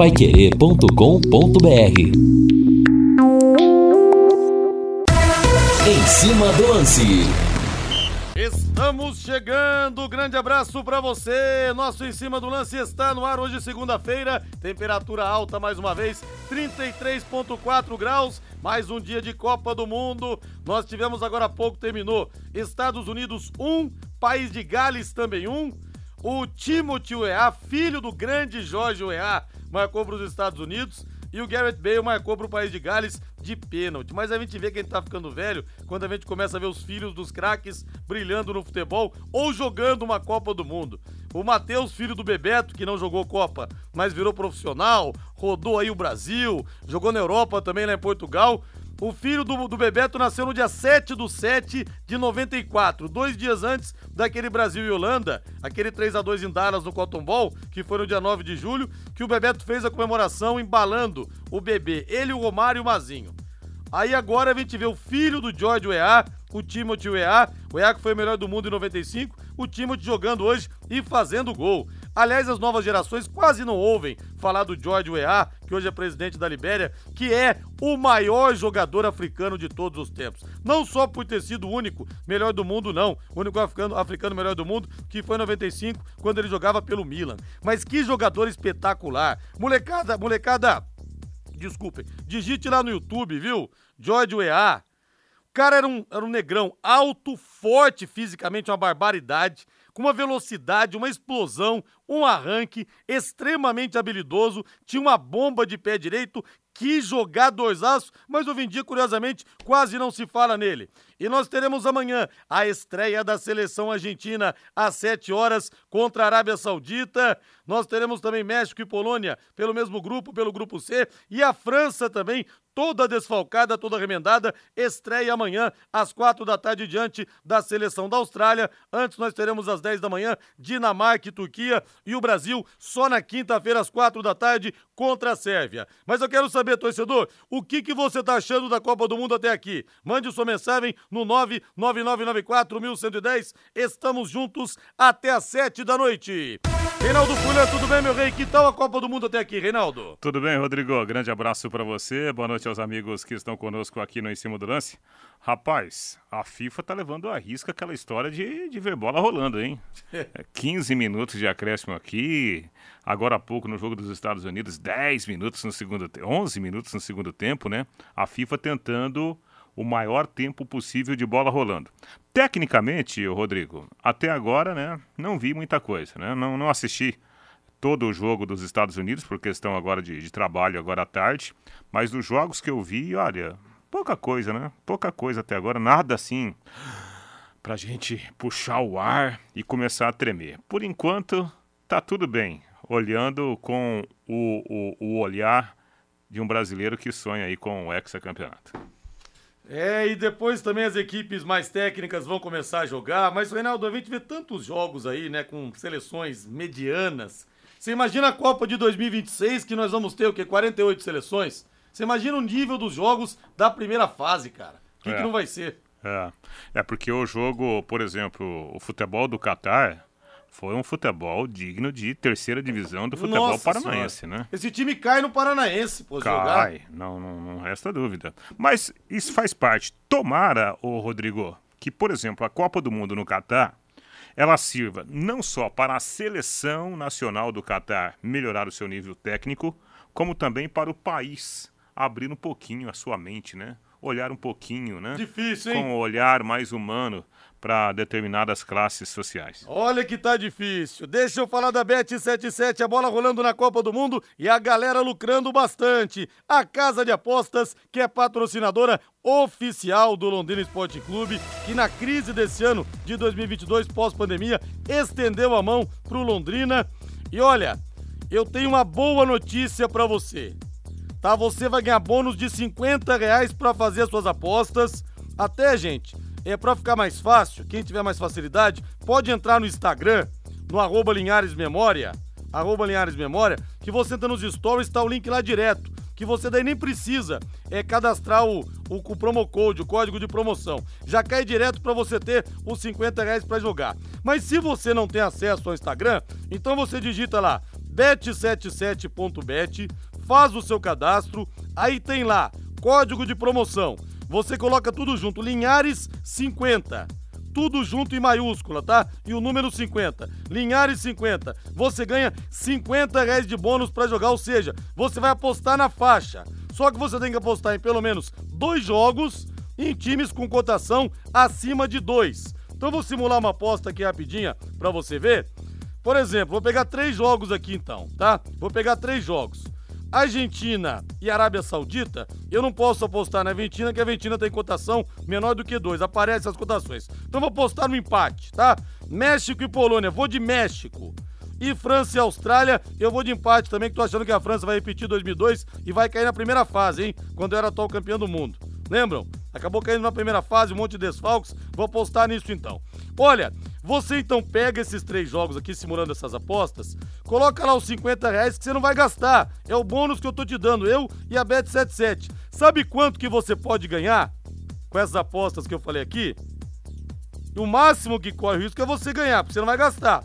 paiquerê.com.br Em cima do lance. Estamos chegando, grande abraço para você. Nosso em cima do lance está no ar hoje, segunda-feira. Temperatura alta mais uma vez, 33,4 graus. Mais um dia de Copa do Mundo. Nós tivemos agora há pouco, terminou. Estados Unidos 1, um, País de Gales também 1. Um. O Timothy Weah, filho do grande Jorge Weah, marcou para os Estados Unidos e o Garrett Bale marcou para o país de Gales de pênalti. Mas a gente vê que a gente tá ficando velho quando a gente começa a ver os filhos dos craques brilhando no futebol ou jogando uma Copa do Mundo. O Matheus, filho do Bebeto, que não jogou Copa, mas virou profissional, rodou aí o Brasil, jogou na Europa também lá em Portugal. O filho do, do Bebeto nasceu no dia 7 do 7 de 94, dois dias antes daquele Brasil e Holanda, aquele 3 a 2 em Dallas no Cotton Ball, que foi no dia 9 de julho, que o Bebeto fez a comemoração embalando o bebê, ele, o Romário e o Mazinho. Aí agora a gente vê o filho do George Weah, o Timothy Weah, o Weah que foi o melhor do mundo em 95, o Timothy jogando hoje e fazendo gol. Aliás, as novas gerações quase não ouvem falar do George Weah, que hoje é presidente da Libéria, que é o maior jogador africano de todos os tempos. Não só por ter sido o único melhor do mundo, não. O único africano, africano melhor do mundo, que foi em 95, quando ele jogava pelo Milan. Mas que jogador espetacular. Molecada, molecada, desculpem, digite lá no YouTube, viu? George Weah. O cara era um, era um negrão alto, forte fisicamente, uma barbaridade com uma velocidade, uma explosão, um arranque extremamente habilidoso, tinha uma bomba de pé direito, que jogadorzaço, mas hoje em dia, curiosamente, quase não se fala nele. E nós teremos amanhã a estreia da seleção argentina às 7 horas contra a Arábia Saudita. Nós teremos também México e Polônia pelo mesmo grupo, pelo grupo C, e a França também toda desfalcada, toda remendada, estreia amanhã às quatro da tarde diante da seleção da Austrália. Antes nós teremos às 10 da manhã Dinamarca e Turquia e o Brasil só na quinta-feira às quatro da tarde contra a Sérvia. Mas eu quero saber, torcedor, o que, que você está achando da Copa do Mundo até aqui? Mande sua mensagem no 99994-1110. Estamos juntos até às sete da noite. Reinaldo Fulha, tudo bem, meu rei? Que tal a Copa do Mundo até aqui, Reinaldo? Tudo bem, Rodrigo. Grande abraço para você. Boa noite aos amigos que estão conosco aqui no Em Cima do Lance. Rapaz, a FIFA tá levando a risca aquela história de, de ver bola rolando, hein? 15 minutos de acréscimo aqui. Agora há pouco no jogo dos Estados Unidos, 10 minutos no segundo tempo, 11 minutos no segundo tempo, né? A FIFA tentando o maior tempo possível de bola rolando. Tecnicamente, Rodrigo, até agora, né, não vi muita coisa, né? Não, não assisti todo o jogo dos Estados Unidos por questão agora de, de trabalho agora à tarde, mas dos jogos que eu vi, olha, pouca coisa, né? Pouca coisa até agora, nada assim pra gente puxar o ar e começar a tremer. Por enquanto, tá tudo bem, olhando com o, o, o olhar de um brasileiro que sonha aí com o hexacampeonato. É, e depois também as equipes mais técnicas vão começar a jogar, mas, Reinaldo, a gente vê tantos jogos aí, né, com seleções medianas. Você imagina a Copa de 2026, que nós vamos ter o quê? 48 seleções? Você imagina o nível dos jogos da primeira fase, cara. O que, é. que não vai ser? É. é porque o jogo, por exemplo, o futebol do Catar foi um futebol digno de terceira divisão do futebol Nossa paranaense, senhora. né? Esse time cai no Paranaense, pô, cai, jogar. Não, não, não resta dúvida. Mas isso faz parte. Tomara, o Rodrigo, que, por exemplo, a Copa do Mundo no Catar, ela sirva não só para a seleção nacional do Catar melhorar o seu nível técnico, como também para o país abrir um pouquinho a sua mente, né? Olhar um pouquinho, né? Difícil, hein? Com um olhar mais humano para determinadas classes sociais. Olha que tá difícil. Deixa eu falar da Bet77, a bola rolando na Copa do Mundo e a galera lucrando bastante. A casa de apostas, que é patrocinadora oficial do Londrina Esporte Clube, que na crise desse ano de 2022 pós-pandemia estendeu a mão pro Londrina. E olha, eu tenho uma boa notícia para você. Tá, você vai ganhar bônus de 50 reais para fazer as suas apostas. Até, gente, é para ficar mais fácil, quem tiver mais facilidade, pode entrar no Instagram, no arroba Linhares Memória, arroba Linhares Memória, que você entra nos stories, está o link lá direto, que você daí nem precisa é cadastrar o, o, o promo code, o código de promoção. Já cai direto para você ter os 50 reais para jogar. Mas se você não tem acesso ao Instagram, então você digita lá bet77.bet, faz o seu cadastro, aí tem lá código de promoção. Você coloca tudo junto, Linhares 50. Tudo junto em maiúscula, tá? E o número 50. Linhares 50. Você ganha 50 reais de bônus para jogar, ou seja, você vai apostar na faixa. Só que você tem que apostar em pelo menos dois jogos em times com cotação acima de dois. Então vou simular uma aposta aqui rapidinha para você ver. Por exemplo, vou pegar três jogos aqui então, tá? Vou pegar três jogos. Argentina e Arábia Saudita, eu não posso apostar na Argentina, que a Argentina tem cotação menor do que dois. Aparecem as cotações. Então vou apostar no empate, tá? México e Polônia, vou de México. E França e Austrália, eu vou de empate também, que tô achando que a França vai repetir 2002 e vai cair na primeira fase, hein? Quando era atual campeão do mundo. Lembram? Acabou caindo na primeira fase, um monte de desfalques. Vou apostar nisso então. Olha, você então pega esses três jogos aqui, simulando essas apostas, coloca lá os 50 reais que você não vai gastar. É o bônus que eu tô te dando, eu e a Bet77. Sabe quanto que você pode ganhar com essas apostas que eu falei aqui? O máximo que corre o risco é você ganhar, porque você não vai gastar.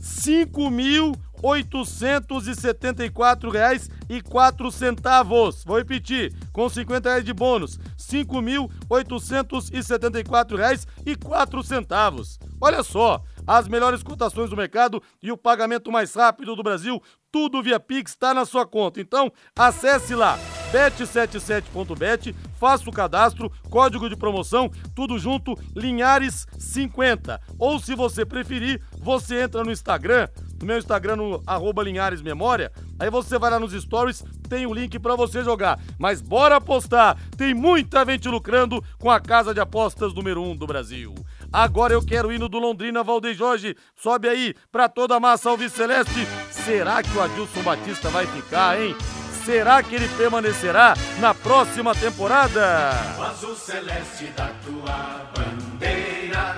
5 mil 874 reais e quatro centavos. Vou repetir, com 50 reais de bônus, 5.874 reais quatro centavos. Olha só, as melhores cotações do mercado e o pagamento mais rápido do Brasil, tudo via Pix está na sua conta. Então, acesse lá bet77.bet, faça o cadastro, código de promoção, tudo junto, Linhares 50. Ou se você preferir, você entra no Instagram, no meu Instagram, no arroba Linhares Memória, aí você vai lá nos stories, tem o link para você jogar. Mas bora apostar, tem muita gente lucrando com a casa de apostas número 1 um do Brasil. Agora eu quero ir no do Londrina, Valdeir Jorge. Sobe aí pra toda a massa alviceleste. Será que o Adilson Batista vai ficar, hein? Será que ele permanecerá na próxima temporada? O azul celeste da tua bandeira,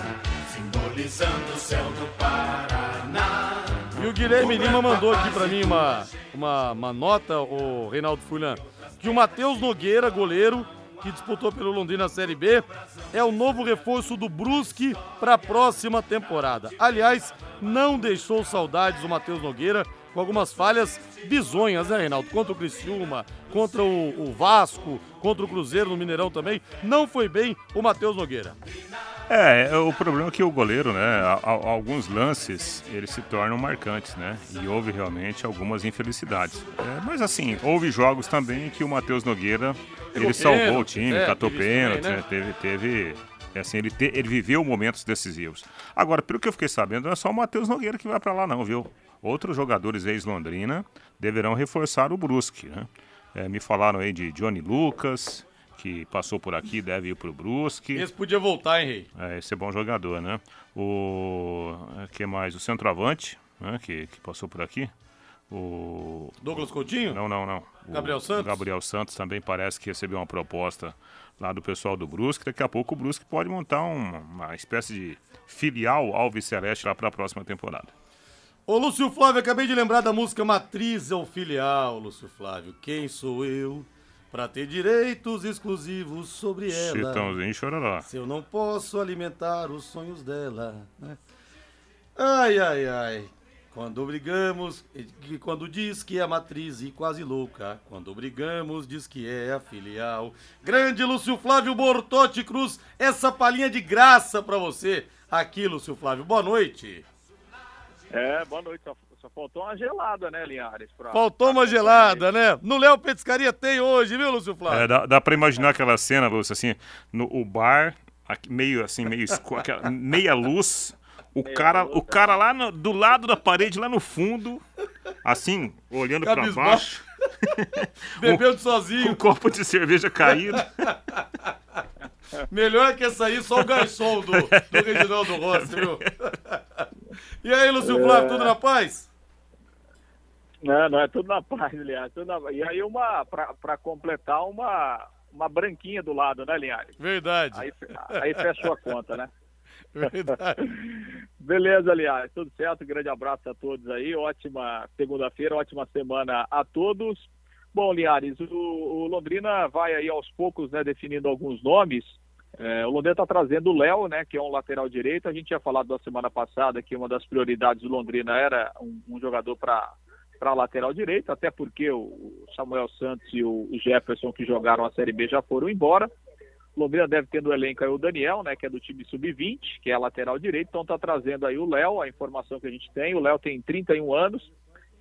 simbolizando o céu do Paraná. E o Guilherme Lima mandou aqui pra mim uma, uma, uma nota, o Reinaldo Fulan, que o Matheus Nogueira, goleiro, que disputou pelo Londrina Série B, é o novo reforço do Brusque para a próxima temporada. Aliás, não deixou saudades o Matheus Nogueira, com algumas falhas bizonhas, né, Reinaldo? Contra o Criciúma, contra o, o Vasco, contra o Cruzeiro no Mineirão também. Não foi bem o Matheus Nogueira. É, o problema é que o goleiro, né, a, a, alguns lances, eles se tornam marcantes, né, e houve realmente algumas infelicidades. É, mas assim, houve jogos também que o Matheus Nogueira, ele salvou o time, é, catou pênalti, também, né? teve, teve, assim, ele, te, ele viveu momentos decisivos. Agora, pelo que eu fiquei sabendo, não é só o Matheus Nogueira que vai para lá não, viu? Outros jogadores ex-Londrina deverão reforçar o Brusque, né? É, me falaram aí de Johnny Lucas, que passou por aqui, deve ir pro Brusque. Esse podia voltar, hein, Rei? É, esse é bom jogador, né? O é, que mais? O centroavante, né? Que, que passou por aqui. O Douglas Coutinho? Não, não, não. Gabriel o, Santos? Gabriel Santos também parece que recebeu uma proposta lá do pessoal do Brusque. Daqui a pouco o Brusque pode montar uma, uma espécie de filial Alves Celeste lá para a próxima temporada. Ô Lúcio Flávio, acabei de lembrar da música Matriz ou Filial, Lúcio Flávio. Quem sou eu? Pra ter direitos exclusivos sobre ela. Chitãozinho chororó. Se eu não posso alimentar os sonhos dela. Né? Ai, ai, ai. Quando brigamos, quando diz que é a matriz e quase louca. Quando brigamos, diz que é a filial. Grande Lúcio Flávio Bortotti Cruz, essa palhinha de graça pra você. Aqui, Lúcio Flávio, boa noite. É, boa noite. Só faltou uma gelada, né, Linhares? Pra, faltou uma gelada, né? No Léo Petiscaria tem hoje, viu, Lúcio Flávio? É, dá, dá pra imaginar aquela cena, Lúcio, assim, no o bar, aqui, meio assim, meio escuro, meia luz o cara, o cara lá no, do lado da parede, lá no fundo, assim, olhando para baixo. Bebendo sozinho. Com um copo de cerveja caído. Melhor que essa aí, só o garçom do, do Reginaldo Rossi, viu? E aí, Lúcio Flávio, tudo na paz? Não, não, é tudo na paz, Linhares. Na... E aí, uma, para completar, uma, uma branquinha do lado, né, Linhares? Verdade. Aí, aí fechou a conta, né? Verdade. Beleza, aliás, tudo certo. grande abraço a todos aí. Ótima segunda-feira, ótima semana a todos. Bom, Liares, o, o, Londrina vai aí aos poucos, né, definindo alguns nomes. É, o Londrina está trazendo o Léo, né, que é um lateral direito. A gente tinha falado da semana passada que uma das prioridades do Londrina era um, um jogador para para lateral direito, até porque o Samuel Santos e o Jefferson que jogaram a Série B já foram embora. Londrina deve ter no elenco aí o Daniel, né, que é do time sub-20, que é lateral direito, então tá trazendo aí o Léo, a informação que a gente tem. O Léo tem 31 anos,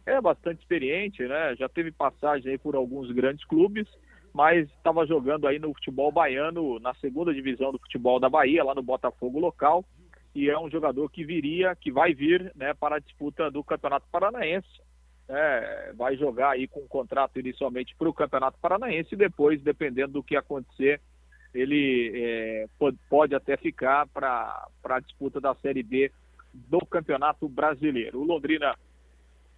é bastante experiente, né? Já teve passagem aí por alguns grandes clubes, mas estava jogando aí no futebol baiano, na segunda divisão do futebol da Bahia, lá no Botafogo local, e é um jogador que viria, que vai vir, né, para a disputa do Campeonato Paranaense. É, vai jogar aí com um contrato inicialmente para o Campeonato Paranaense e depois, dependendo do que acontecer, ele é, pode até ficar para a disputa da Série B do Campeonato Brasileiro. O Londrina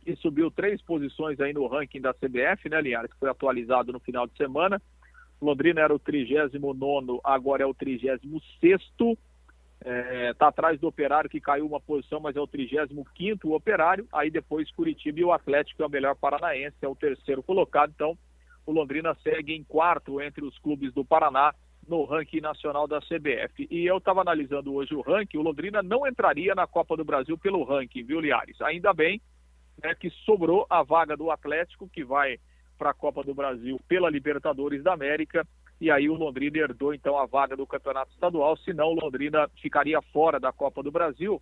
que subiu três posições aí no ranking da CBF, né, Linhares, que foi atualizado no final de semana. Londrina era o 39, agora é o 36. Está é, tá atrás do Operário, que caiu uma posição, mas é o 35 Operário. Aí depois Curitiba e o Atlético, que é o melhor paranaense, é o terceiro colocado. Então, o Londrina segue em quarto entre os clubes do Paraná no ranking nacional da CBF. E eu estava analisando hoje o ranking, o Londrina não entraria na Copa do Brasil pelo ranking, viu, Liares? Ainda bem né, que sobrou a vaga do Atlético, que vai para a Copa do Brasil pela Libertadores da América. E aí o Londrina herdou então a vaga do Campeonato Estadual, senão o Londrina ficaria fora da Copa do Brasil,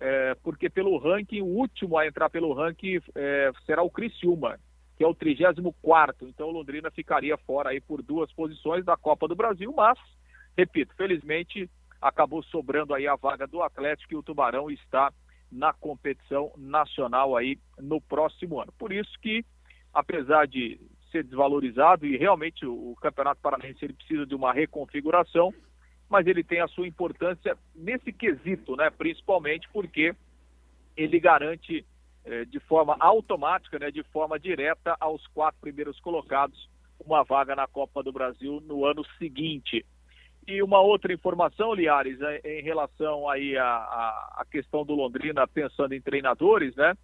é, porque pelo ranking, o último a entrar pelo ranking é, será o Criciúma, que é o 34 Então o Londrina ficaria fora aí por duas posições da Copa do Brasil, mas, repito, felizmente acabou sobrando aí a vaga do Atlético e o Tubarão está na competição nacional aí no próximo ano. Por isso que, apesar de ser desvalorizado e realmente o Campeonato Paranaense ele precisa de uma reconfiguração, mas ele tem a sua importância nesse quesito, né? Principalmente porque ele garante eh, de forma automática, né, de forma direta aos quatro primeiros colocados uma vaga na Copa do Brasil no ano seguinte. E uma outra informação, Liares, é, em relação aí à, questão do Londrina, pensando em treinadores, né?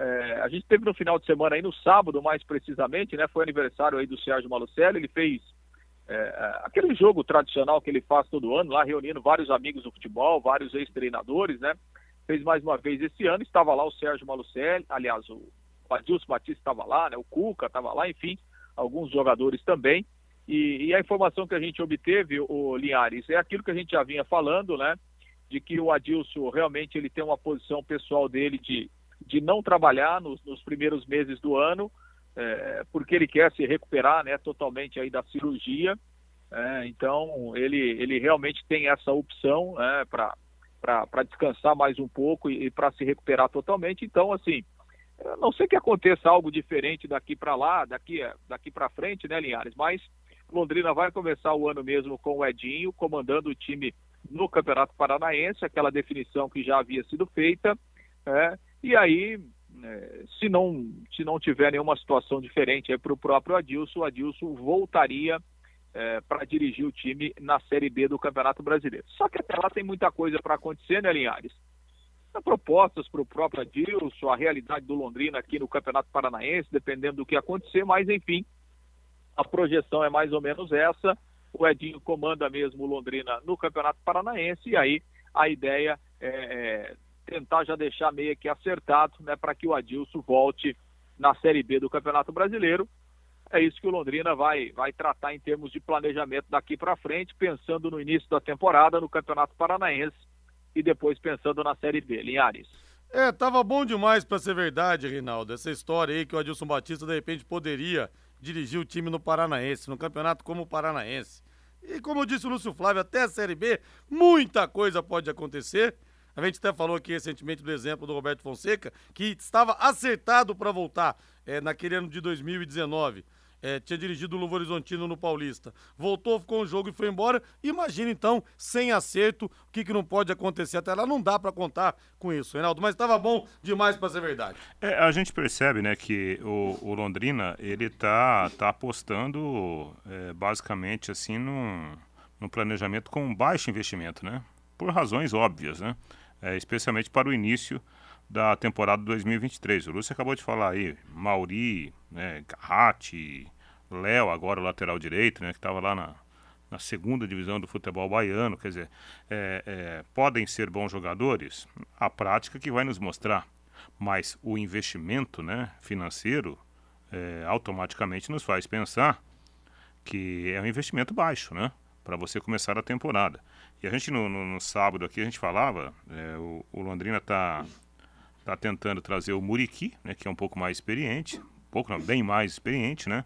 É, a gente teve no final de semana aí, no sábado mais precisamente, né? Foi aniversário aí do Sérgio Malucelli, ele fez é, aquele jogo tradicional que ele faz todo ano, lá reunindo vários amigos do futebol, vários ex-treinadores, né? fez mais uma vez esse ano, estava lá o Sérgio Malucelli, aliás, o Adilson Batista estava lá, né, o Cuca estava lá, enfim, alguns jogadores também. E, e, a informação que a gente obteve, o Linhares, é aquilo que a gente já vinha falando, né? De que o Adilson realmente ele tem uma posição pessoal dele de, de não trabalhar nos, nos primeiros meses do ano, é, porque ele quer se recuperar né, totalmente aí da cirurgia. É, então ele, ele realmente tem essa opção né, para descansar mais um pouco e, e para se recuperar totalmente. Então, assim, não sei que aconteça algo diferente daqui para lá, daqui, daqui para frente, né, Linhares? Mas Londrina vai começar o ano mesmo com o Edinho comandando o time no Campeonato Paranaense, aquela definição que já havia sido feita. É, e aí, é, se, não, se não tiver nenhuma situação diferente para o próprio Adilson, o Adilson voltaria é, para dirigir o time na Série B do Campeonato Brasileiro. Só que até lá tem muita coisa para acontecer, né, Linhares? Propostas para o próprio Adilson, a realidade do Londrina aqui no Campeonato Paranaense, dependendo do que acontecer, mas enfim, a projeção é mais ou menos essa. O Edinho comanda mesmo o Londrina no Campeonato Paranaense e aí a ideia é, é tentar já deixar meio que acertado né, para que o Adilson volte na Série B do Campeonato Brasileiro é isso que o Londrina vai, vai tratar em termos de planejamento daqui para frente, pensando no início da temporada no Campeonato Paranaense e depois pensando na Série B. Linhares. É, tava bom demais para ser verdade, Reinaldo. Essa história aí que o Adilson Batista de repente poderia dirigir o time no Paranaense, no campeonato como o Paranaense. E como disse o Lúcio Flávio, até a Série B, muita coisa pode acontecer. A gente até falou aqui recentemente do exemplo do Roberto Fonseca, que estava acertado para voltar é, naquele ano de 2019 é, tinha dirigido o Novo Horizontino no Paulista. Voltou, ficou um jogo e foi embora. Imagina então, sem acerto, o que, que não pode acontecer até lá. Não dá para contar com isso, Reinaldo. Mas estava bom demais para ser verdade. É, a gente percebe, né, que o, o Londrina ele tá, tá apostando é, basicamente assim no, no planejamento com baixo investimento, né? Por razões óbvias, né? É, especialmente para o início da temporada 2023. O Lúcio acabou de falar aí, Mauri, né, Garratti, Léo, agora o lateral direito, né, que estava lá na, na segunda divisão do futebol baiano. Quer dizer, é, é, podem ser bons jogadores? A prática que vai nos mostrar. Mas o investimento né, financeiro é, automaticamente nos faz pensar que é um investimento baixo, né? Para você começar a temporada. E a gente no, no, no sábado aqui a gente falava, é, o, o, Londrina está tá tentando trazer o Muriqui, né, que é um pouco mais experiente, um pouco não, bem mais experiente, né?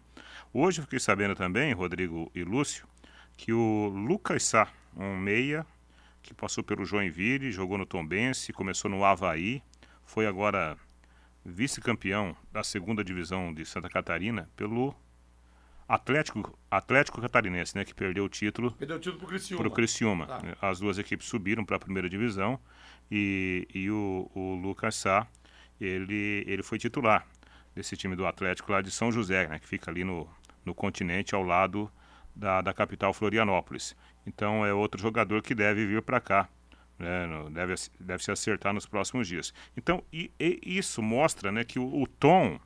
Hoje eu fiquei sabendo também, Rodrigo e Lúcio, que o Lucas Sá, um meia que passou pelo Joinville, jogou no Tombense, começou no Havaí, foi agora vice-campeão da segunda divisão de Santa Catarina pelo Atlético, Atlético Catarinense, né, que perdeu o título. Perdeu o título pro Criciúma. Pro Criciúma. Tá. As duas equipes subiram para a primeira divisão e, e o, o Lucas Sá, ele, ele foi titular desse time do Atlético lá de São José, né, que fica ali no, no continente ao lado da, da capital Florianópolis. Então é outro jogador que deve vir para cá. Né, deve, deve se acertar nos próximos dias. Então, e, e isso mostra né, que o, o tom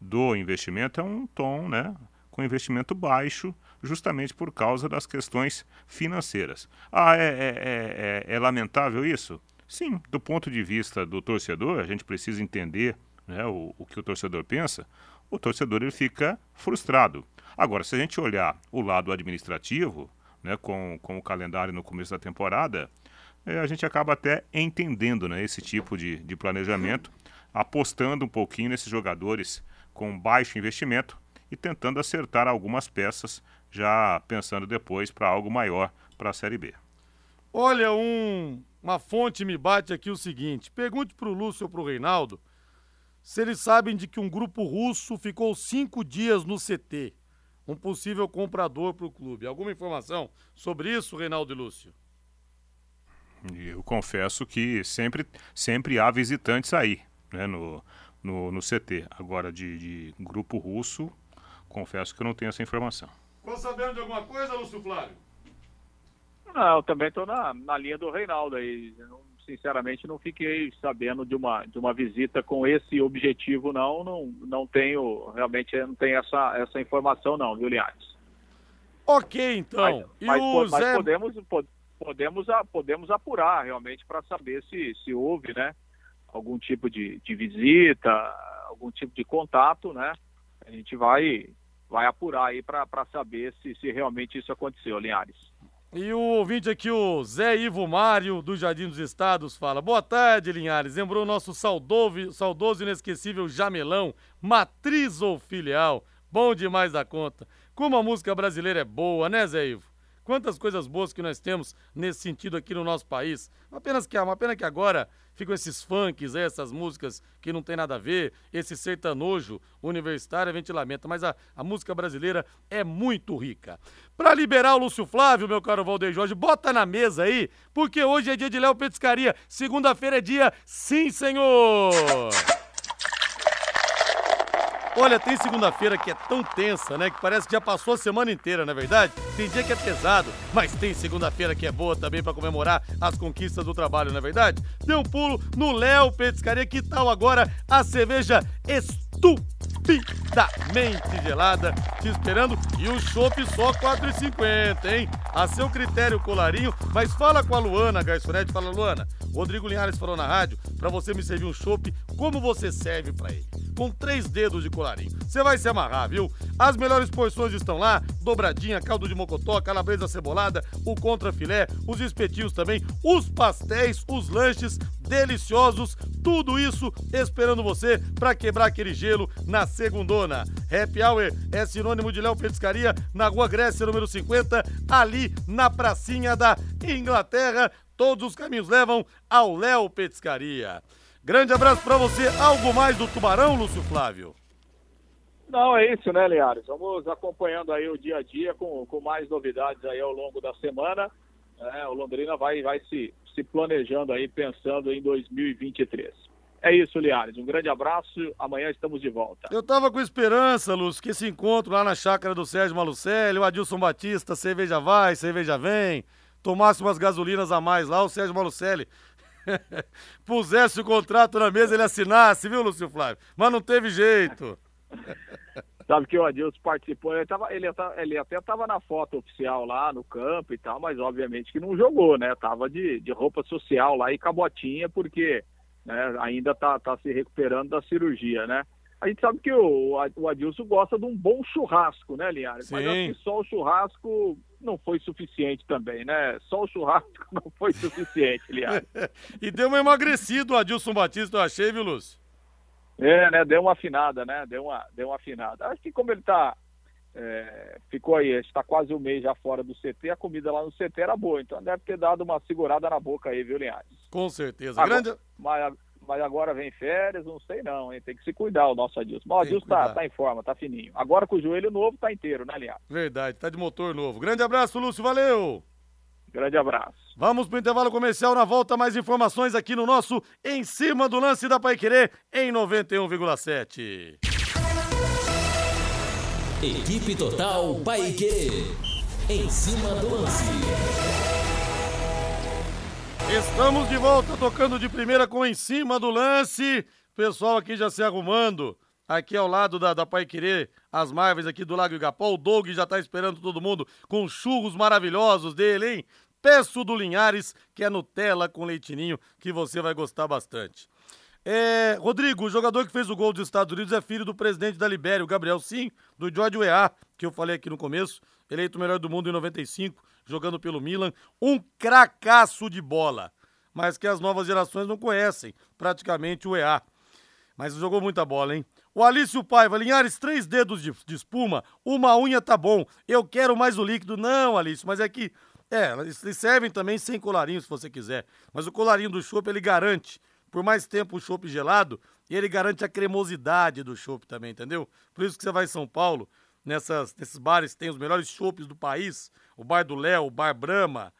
do investimento é um tom né, com investimento baixo, justamente por causa das questões financeiras. Ah, é, é, é, é, lamentável isso? Sim, do ponto de vista do torcedor, a gente precisa entender né, o, o que o torcedor pensa. O torcedor ele fica frustrado. Agora, se a gente olhar o lado administrativo, né, com, com o calendário no começo da temporada, é, a gente acaba até entendendo né, esse tipo de, de planejamento, apostando um pouquinho nesses jogadores com baixo investimento e tentando acertar algumas peças, já pensando depois para algo maior para a Série B. Olha, um, uma fonte me bate aqui o seguinte: pergunte para o Lúcio ou para o Reinaldo se eles sabem de que um grupo russo ficou cinco dias no CT, um possível comprador para o clube. Alguma informação sobre isso, Reinaldo e Lúcio? Eu confesso que sempre, sempre há visitantes aí, né, no, no, no CT. Agora, de, de grupo russo, confesso que eu não tenho essa informação. Ficou sabendo de alguma coisa, Lúcio Flávio? Não, eu também estou na, na linha do Reinaldo aí. Eu, sinceramente, não fiquei sabendo de uma, de uma visita com esse objetivo, não. Não, não tenho, realmente, não tenho essa, essa informação, não, viu, Linhares? Ok, então. Mas, mas, mas Zé... podemos, podemos, podemos apurar realmente para saber se, se houve, né? Algum tipo de, de visita, algum tipo de contato, né? A gente vai, vai apurar aí para saber se, se realmente isso aconteceu, Linhares. E o ouvinte aqui, o Zé Ivo Mário, do Jardim dos Estados, fala: Boa tarde, Linhares. Lembrou o nosso saudoso, saudoso inesquecível Jamelão, matriz ou filial. Bom demais da conta. Como a música brasileira é boa, né, Zé Ivo? Quantas coisas boas que nós temos nesse sentido aqui no nosso país. Apenas que, uma pena que agora ficam esses funks, essas músicas que não tem nada a ver, esse sertanojo universitário, a gente lamenta, mas a, a música brasileira é muito rica. Para liberar o Lúcio Flávio, meu caro Valdeir Jorge, bota na mesa aí, porque hoje é dia de Léo Petiscaria, segunda-feira é dia, sim senhor! Olha, tem segunda-feira que é tão tensa, né? Que parece que já passou a semana inteira, não é verdade? Tem dia que é pesado, mas tem segunda-feira que é boa também para comemorar as conquistas do trabalho, não é verdade? Dê um pulo no Léo Petiscaria. Que tal agora a cerveja estupidamente gelada te esperando e o chopp só R$ 4,50, hein? A seu critério, colarinho, mas fala com a Luana, garçonete. Fala, Luana. Rodrigo Linhares falou na rádio para você me servir um chopp como você serve para ele. Com três dedos de colarinho. Você vai se amarrar, viu? As melhores porções estão lá: dobradinha, caldo de mocotó, calabresa cebolada, o contrafilé, os espetinhos também, os pastéis, os lanches deliciosos, tudo isso esperando você para quebrar aquele gelo na segundona. Happy Hour é sinônimo de Léo Petiscaria na Rua Grécia, número 50, ali na pracinha da Inglaterra. Todos os caminhos levam ao Léo Petiscaria. Grande abraço para você. Algo mais do Tubarão, Lúcio Flávio? Não, é isso, né, Liares? Vamos acompanhando aí o dia a dia com, com mais novidades aí ao longo da semana. É, o Londrina vai, vai se, se planejando aí, pensando em 2023. É isso, Liares. Um grande abraço. Amanhã estamos de volta. Eu tava com esperança, Lúcio, que esse encontro lá na chácara do Sérgio Malucelli, o Adilson Batista, cerveja vai, cerveja vem tomasse umas gasolinas a mais lá, o Sérgio Malucelli pusesse o contrato na mesa, ele assinasse, viu, Lúcio Flávio? Mas não teve jeito. Sabe que o Adilson participou, ele, tava, ele, ele até estava na foto oficial lá no campo e tal, mas obviamente que não jogou, né? Tava de, de roupa social lá e cabotinha, porque né? Ainda está tá se recuperando da cirurgia, né? A gente sabe que o, o Adilson gosta de um bom churrasco, né, Linhares? Mas acho que só o churrasco não foi suficiente também, né? Só o churrasco não foi suficiente, Linhares. e deu uma emagrecida o Adilson Batista, eu achei, viu, Lúcio? É, né? Deu uma afinada, né? Deu uma, deu uma afinada. Acho que como ele tá. É, ficou aí, está quase um mês já fora do CT, a comida lá no CT era boa, então deve ter dado uma segurada na boca aí, viu, Linhares? Com certeza. Agora, Grande... mas, mas agora vem férias, não sei não, hein? Tem que se cuidar o nosso Adilson. Mas o Adilson tá, tá, em forma, tá fininho. Agora com o joelho novo, tá inteiro, né, Linhares? Verdade, tá de motor novo. Grande abraço, Lúcio, valeu! Grande abraço. Vamos para o intervalo comercial. Na volta, mais informações aqui no nosso Em Cima do Lance da Paiquerê em 91,7. Equipe Total Paiquerê. Em cima do lance. Estamos de volta tocando de primeira com Em Cima do Lance. Pessoal aqui já se arrumando. Aqui ao lado da, da Paiquerê, as margens aqui do Lago Igapó. O Doug já tá esperando todo mundo com churros maravilhosos dele, hein? Peço do Linhares, que é Nutella com leitinho, que você vai gostar bastante. É, Rodrigo, o jogador que fez o gol dos Estados Unidos é filho do presidente da Libéria, o Gabriel Sim, do George Weah, que eu falei aqui no começo, eleito o melhor do mundo em 95, jogando pelo Milan. Um cracaço de bola, mas que as novas gerações não conhecem, praticamente o Weah. Mas jogou muita bola, hein? O Alício Paiva, Linhares, três dedos de, de, espuma, uma unha tá bom. Eu quero mais o líquido. Não, Alício, mas é que é, eles servem também sem colarinho, se você quiser. Mas o colarinho do chopp, ele garante, por mais tempo, o chopp gelado, e ele garante a cremosidade do chopp também, entendeu? Por isso que você vai em São Paulo, nessas, nesses bares tem os melhores chopps do país, o Bar do Léo, o Bar Brahma,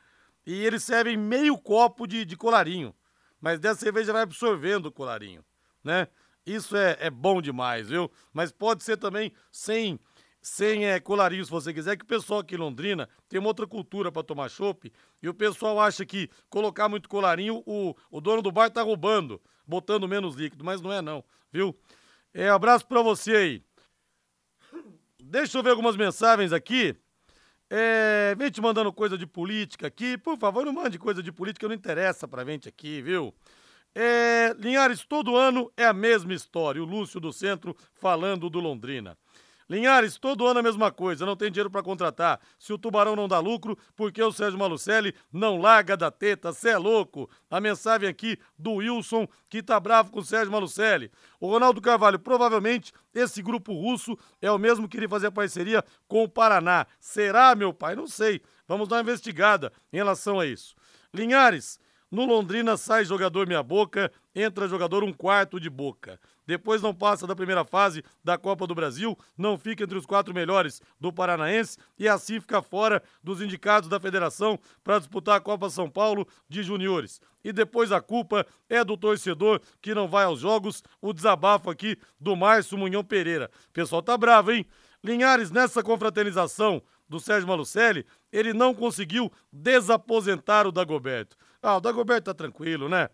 e eles servem meio copo de, de colarinho. Mas dessa cerveja vai absorvendo o colarinho, né? Isso é, é bom demais, viu? Mas pode ser também sem sem é, colarinho, se você quiser, que o pessoal aqui em Londrina tem uma outra cultura para tomar chopp e o pessoal acha que colocar muito colarinho, o, o dono do bar tá roubando, botando menos líquido, mas não é não, viu? É, abraço para você aí. Deixa eu ver algumas mensagens aqui. É, vem te mandando coisa de política aqui. Por favor, não mande coisa de política, não interessa pra gente aqui, viu? É, Linhares, todo ano é a mesma história. O Lúcio do Centro falando do Londrina. Linhares, todo ano a mesma coisa, não tem dinheiro para contratar. Se o Tubarão não dá lucro, porque o Sérgio Malucelli não larga da teta, cê é louco. A mensagem aqui do Wilson, que tá bravo com o Sérgio Malucelli. O Ronaldo Carvalho, provavelmente esse grupo russo é o mesmo que iria fazer parceria com o Paraná. Será, meu pai? Não sei. Vamos dar uma investigada em relação a isso. Linhares, no Londrina sai jogador meia boca, entra jogador um quarto de boca. Depois não passa da primeira fase da Copa do Brasil, não fica entre os quatro melhores do Paranaense e assim fica fora dos indicados da federação para disputar a Copa São Paulo de Juniores. E depois a culpa é do torcedor que não vai aos jogos. O desabafo aqui do Márcio Munhão Pereira. O pessoal tá bravo, hein? Linhares, nessa confraternização do Sérgio Malucelli, ele não conseguiu desaposentar o Dagoberto. Ah, o Dagoberto tá tranquilo, né?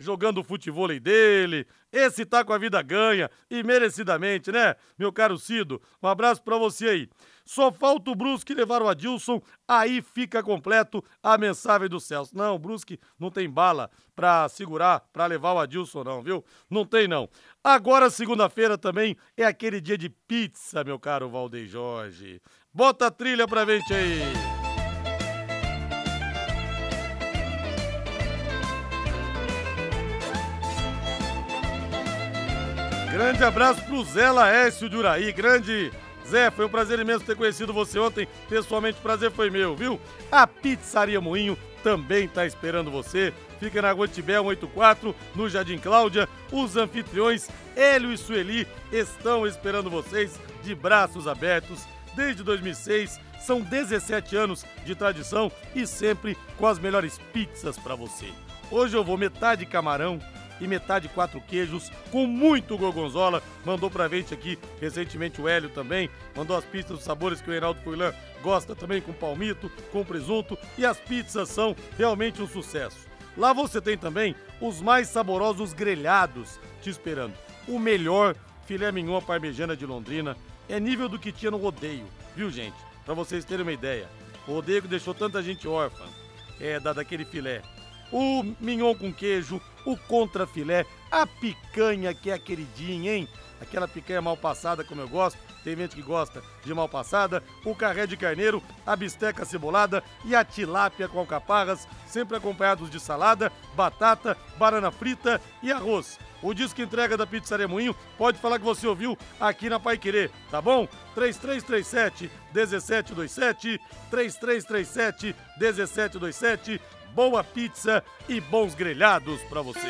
Jogando o futebol dele. Esse tá com a vida ganha e merecidamente, né? Meu caro Cido, um abraço para você aí. Só falta o Brusque levar o Adilson, aí fica completo a mensagem do Celso. Não, o Brusque não tem bala pra segurar, pra levar o Adilson não, viu? Não tem não. Agora, segunda-feira também é aquele dia de pizza, meu caro Valdeir Jorge. Bota a trilha pra gente aí. Grande abraço pro Zé Laércio de Uraí. Grande Zé, foi um prazer imenso ter conhecido você ontem. Pessoalmente, o prazer foi meu, viu? A Pizzaria Moinho também tá esperando você. Fica na Guantibé 184, no Jardim Cláudia. Os anfitriões, Hélio e Sueli, estão esperando vocês de braços abertos. Desde 2006, são 17 anos de tradição e sempre com as melhores pizzas para você. Hoje eu vou metade camarão, e metade quatro queijos, com muito gorgonzola. Mandou pra gente aqui recentemente o Hélio também. Mandou as pizzas dos sabores que o Reinaldo Furlan gosta também, com palmito, com presunto. E as pizzas são realmente um sucesso. Lá você tem também os mais saborosos grelhados te esperando. O melhor filé mignon parmejana de Londrina é nível do que tinha no rodeio, viu gente? Para vocês terem uma ideia. O rodeio que deixou tanta gente órfã é da, daquele filé. O mignon com queijo, o contrafilé, a picanha que é queridinha, hein? Aquela picanha mal passada como eu gosto, tem gente que gosta de mal passada, o carré de carneiro, a bisteca cebolada e a tilápia com alcaparras, sempre acompanhados de salada, batata, banana frita e arroz. O disco entrega da Pizzaria Moinho pode falar que você ouviu aqui na Pai Querer, tá bom? 3337 1727 3337 1727 Boa pizza e bons grelhados para você.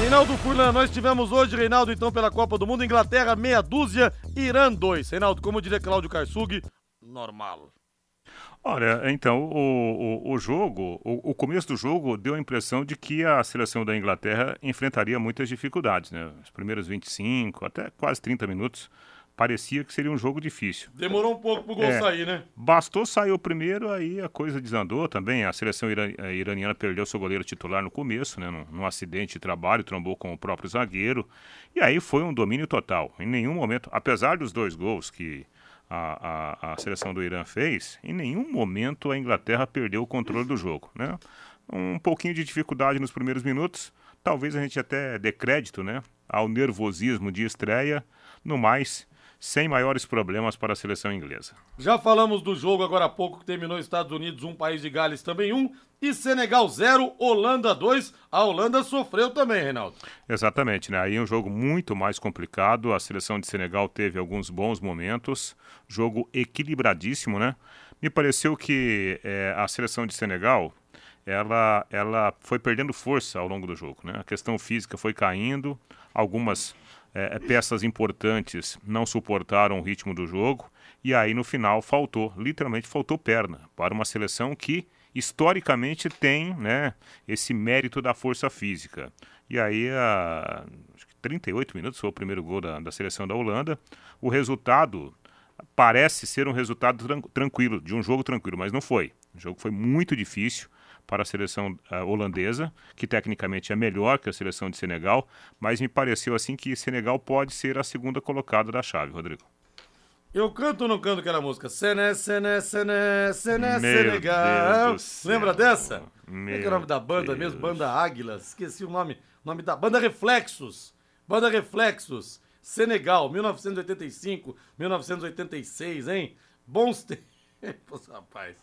Reinaldo Furlan, nós tivemos hoje, Reinaldo, então, pela Copa do Mundo, Inglaterra, meia dúzia, Irã 2. Reinaldo, como diria Cláudio Karsug, normal. Olha, então, o, o, o jogo, o, o, começo do jogo deu a impressão de que a seleção da Inglaterra enfrentaria muitas dificuldades, né? Os primeiros 25, até quase 30 minutos, parecia que seria um jogo difícil. Demorou um pouco pro gol é, sair, né? Bastou sair o primeiro, aí a coisa desandou também. A seleção eh, iraniana perdeu seu goleiro titular no começo, né? Num, num, acidente de trabalho, trombou com o próprio zagueiro. E aí foi um domínio total. Em nenhum momento, apesar dos dois gols que a, a, a seleção do Irã fez, em nenhum momento a Inglaterra perdeu o controle do jogo, né? Um pouquinho de dificuldade nos primeiros minutos. Talvez a gente até dê crédito, né? Ao nervosismo de estreia. No mais, sem maiores problemas para a seleção inglesa. Já falamos do jogo agora há pouco que terminou Estados Unidos 1, um, País de Gales também 1 um, e Senegal 0, Holanda 2. A Holanda sofreu também, Reinaldo. Exatamente, né? Aí é um jogo muito mais complicado. A seleção de Senegal teve alguns bons momentos. Jogo equilibradíssimo, né? Me pareceu que é, a seleção de Senegal ela, ela foi perdendo força ao longo do jogo, né? A questão física foi caindo, algumas é, é, peças importantes não suportaram o ritmo do jogo e aí no final faltou, literalmente faltou perna para uma seleção que historicamente tem né, esse mérito da força física. E aí, a, 38 minutos foi o primeiro gol da, da seleção da Holanda. O resultado parece ser um resultado tran tranquilo, de um jogo tranquilo, mas não foi. O jogo foi muito difícil para a seleção uh, holandesa, que tecnicamente é melhor que a seleção de Senegal, mas me pareceu assim que Senegal pode ser a segunda colocada da chave, Rodrigo. Eu canto ou não canto aquela música? Sené, Sené, Sené, Sené, Senegal. Lembra dessa? Meu é que é o nome da banda Deus. mesmo? Banda Águilas. Esqueci o nome. O nome da banda Reflexos. Banda Reflexos. Senegal, 1985, 1986, hein? Bons tempos, rapaz.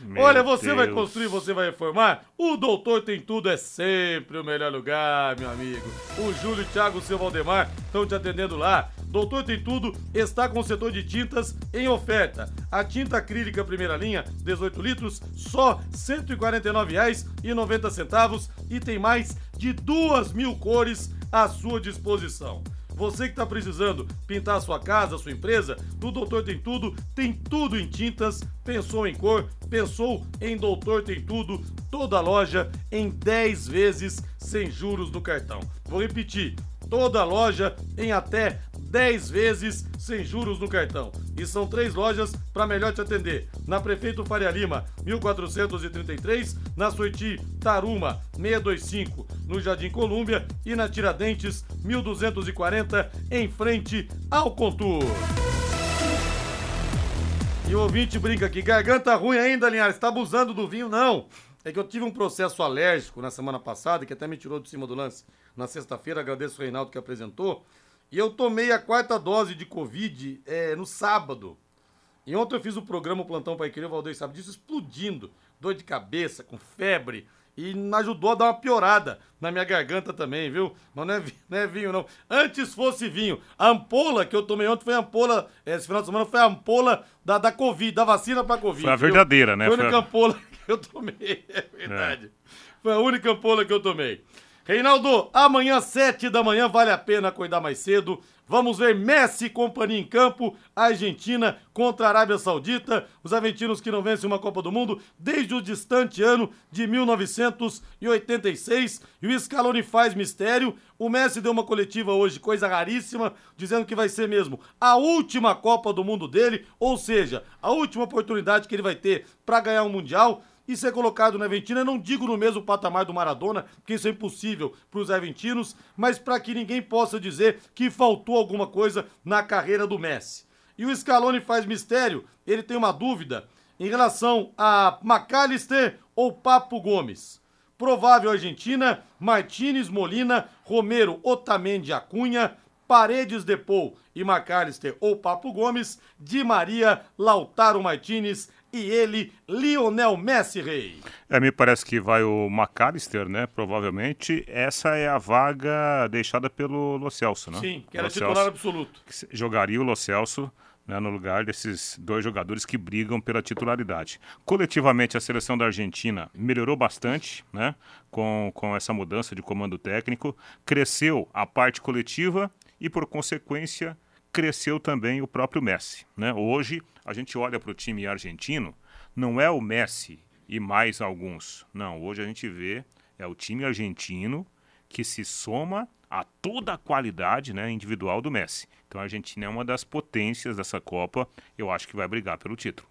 Meu Olha, você Deus. vai construir, você vai reformar? O Doutor Tem Tudo é sempre o melhor lugar, meu amigo. O Júlio, o Thiago o seu Valdemar estão te atendendo lá. Doutor Tem Tudo está com o setor de tintas em oferta. A tinta acrílica primeira linha, 18 litros, só R$ 149,90 e tem mais de duas mil cores à sua disposição. Você que está precisando pintar sua casa, sua empresa, do Doutor Tem Tudo, tem tudo em tintas. Pensou em cor, pensou em Doutor Tem Tudo, toda loja em 10 vezes sem juros no cartão. Vou repetir, toda loja em até 10 vezes sem juros no cartão. E são três lojas para melhor te atender. Na Prefeito Faria Lima, 1433, na Soiti Taruma, 625, no Jardim Colúmbia e na Tiradentes, 1240, em frente ao Contour. E o ouvinte brinca aqui, garganta ruim ainda, Linhares, está abusando do vinho? Não. É que eu tive um processo alérgico na semana passada, que até me tirou de cima do lance na sexta-feira, agradeço o Reinaldo que apresentou. E eu tomei a quarta dose de Covid é, no sábado. E ontem eu fiz o programa Plantão Pai Querer, o Valdeir sabe disso, explodindo. Dor de cabeça, com febre. E ajudou a dar uma piorada na minha garganta também, viu? Mas não é, vinho, não é vinho, não. Antes fosse vinho. A ampola que eu tomei ontem foi a ampola, é, esse final de semana foi a ampola da, da Covid, da vacina pra Covid. Foi a verdadeira, viu? né? Foi a única foi... ampola que eu tomei, é verdade. É. Foi a única ampola que eu tomei. Reinaldo, amanhã, sete da manhã, vale a pena acordar mais cedo. Vamos ver Messi e companhia em campo, Argentina contra a Arábia Saudita, os argentinos que não vencem uma Copa do Mundo desde o distante ano de 1986. E o Scaloni faz mistério. O Messi deu uma coletiva hoje, coisa raríssima, dizendo que vai ser mesmo a última Copa do Mundo dele, ou seja, a última oportunidade que ele vai ter para ganhar um Mundial e ser colocado na Argentina, não digo no mesmo patamar do Maradona, porque isso é impossível para os argentinos, mas para que ninguém possa dizer que faltou alguma coisa na carreira do Messi. E o Scaloni faz mistério, ele tem uma dúvida em relação a McAllister ou Papo Gomes. Provável Argentina, Martínez Molina, Romero Otamendi Acunha, Paredes Depou e McAllister ou Papo Gomes, Di Maria, Lautaro Martinez e ele, Lionel Messi Rei. É, me parece que vai o McAllister, né? Provavelmente. Essa é a vaga deixada pelo Lo Celso, né? Sim, que era titular absoluto. jogaria o Lo Celso né, no lugar desses dois jogadores que brigam pela titularidade. Coletivamente, a seleção da Argentina melhorou bastante né, com, com essa mudança de comando técnico, cresceu a parte coletiva e, por consequência, cresceu também o próprio Messi. Né? Hoje, a gente olha para o time argentino, não é o Messi e mais alguns. Não, hoje a gente vê é o time argentino que se soma a toda a qualidade né, individual do Messi. Então a Argentina é uma das potências dessa Copa. Eu acho que vai brigar pelo título.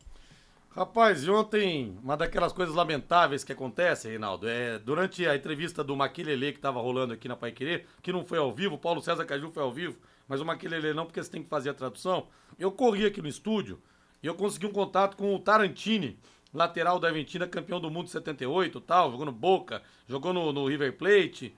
Rapaz, e ontem, uma daquelas coisas lamentáveis que acontece, Reinaldo, é durante a entrevista do Maquilele que estava rolando aqui na Pai que não foi ao vivo, Paulo César Caju foi ao vivo, mas o Maquilele não, porque você tem que fazer a tradução. Eu corri aqui no estúdio e eu consegui um contato com o Tarantini, lateral da Argentina, campeão do mundo de 78 tal, jogou no Boca, jogou no, no River Plate.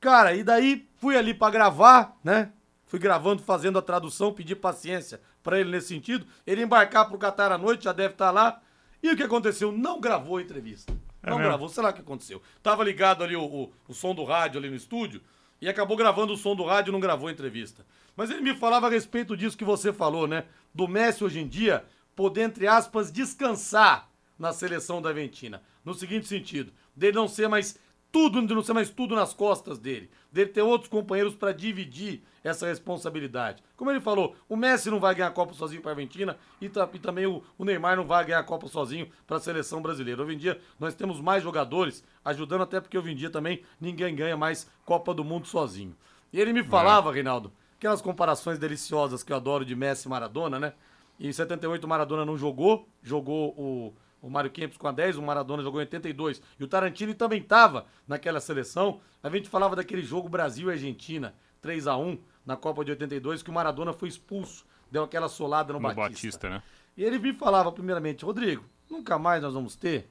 Cara, e daí fui ali pra gravar, né? Fui gravando, fazendo a tradução, pedi paciência pra ele nesse sentido. Ele embarcar pro Catar à noite, já deve estar lá. E o que aconteceu? Não gravou a entrevista. É Não mesmo? gravou, sei lá o que aconteceu. Tava ligado ali o, o, o som do rádio ali no estúdio e acabou gravando o som do rádio não gravou a entrevista. Mas ele me falava a respeito disso que você falou, né? Do Messi hoje em dia poder, entre aspas, descansar na seleção da Argentina. No seguinte sentido, dele não ser mais tudo, de não ser mais tudo nas costas dele. Dele ter outros companheiros para dividir essa responsabilidade. Como ele falou, o Messi não vai ganhar a Copa sozinho para a Argentina e, e também o, o Neymar não vai ganhar a Copa sozinho para a seleção brasileira. Hoje em dia nós temos mais jogadores ajudando, até porque hoje em dia também ninguém ganha mais Copa do Mundo sozinho. E ele me falava, Reinaldo, aquelas comparações deliciosas que eu adoro de Messi e Maradona, né? Em 78 o Maradona não jogou, jogou o, o Mário Kempis com a 10, o Maradona jogou em 82. E o Tarantino também estava naquela seleção. A gente falava daquele jogo Brasil e Argentina, 3 a 1 na Copa de 82, que o Maradona foi expulso, deu aquela solada no, No Batista. Batista, né? E ele me falava primeiramente, Rodrigo, nunca mais nós vamos ter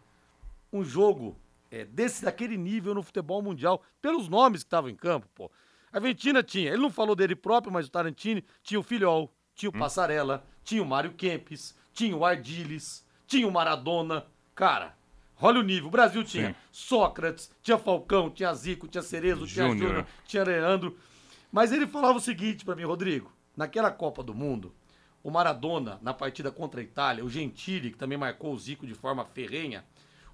um jogo é, desse daquele nível no futebol mundial, pelos nomes que estavam em campo, pô. A Argentina tinha, ele não falou dele próprio, mas o Tarantini tinha o Filhol, tinha o Passarella, tinha o Mário Kempis, tinha o Ardiles, tinha o Maradona. Cara, olha o nível. O Brasil tinha Sim. Sócrates, tinha Falcão, tinha Zico, tinha Cerezo, tinha Júnior. Tinha Leandro. Mas ele falava o seguinte pra mim, Rodrigo, naquela Copa do Mundo, o Maradona, na partida contra a Itália, o Gentili, que também marcou o Zico de forma ferrenha,